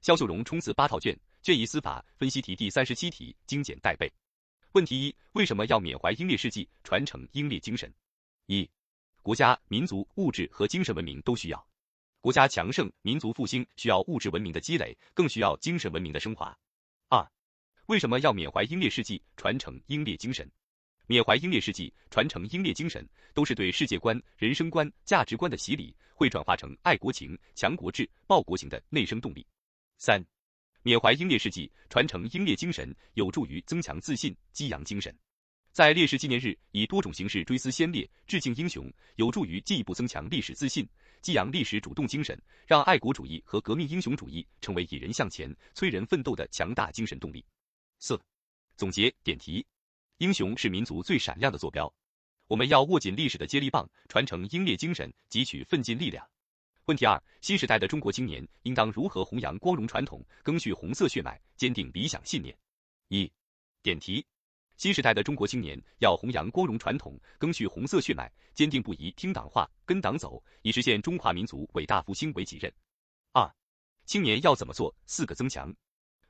肖秀荣冲刺八套卷，卷一司法分析题第三十七题精简带背。问题一：为什么要缅怀英烈事迹，传承英烈精神？一、国家、民族、物质和精神文明都需要。国家强盛、民族复兴需要物质文明的积累，更需要精神文明的升华。二、为什么要缅怀英烈事迹，传承英烈精神？缅怀英烈事迹，传承英烈精神，都是对世界观、人生观、价值观的洗礼，会转化成爱国情、强国志、报国情的内生动力。三、缅怀英烈事迹，传承英烈精神，有助于增强自信，激扬精神。在烈士纪念日，以多种形式追思先烈，致敬英雄，有助于进一步增强历史自信。激扬历史主动精神，让爱国主义和革命英雄主义成为引人向前、催人奋斗的强大精神动力。四、总结点题：英雄是民族最闪亮的坐标，我们要握紧历史的接力棒，传承英烈精神，汲取奋进力量。问题二：新时代的中国青年应当如何弘扬光荣传统，赓续红色血脉，坚定理想信念？一、点题。新时代的中国青年要弘扬光荣传统，赓续红色血脉，坚定不移听党话、跟党走，以实现中华民族伟大复兴为己任。二、青年要怎么做？四个增强：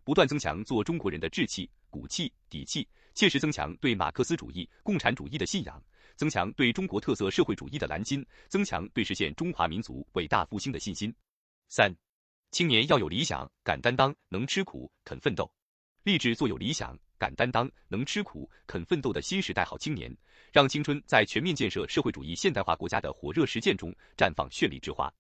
不断增强做中国人的志气、骨气、底气，切实增强对马克思主义、共产主义的信仰，增强对中国特色社会主义的蓝金，增强对实现中华民族伟大复兴的信心。三、青年要有理想，敢担当，能吃苦，肯奋斗，立志做有理想。敢担当、能吃苦、肯奋斗的新时代好青年，让青春在全面建设社会主义现代化国家的火热实践中绽放绚丽之花。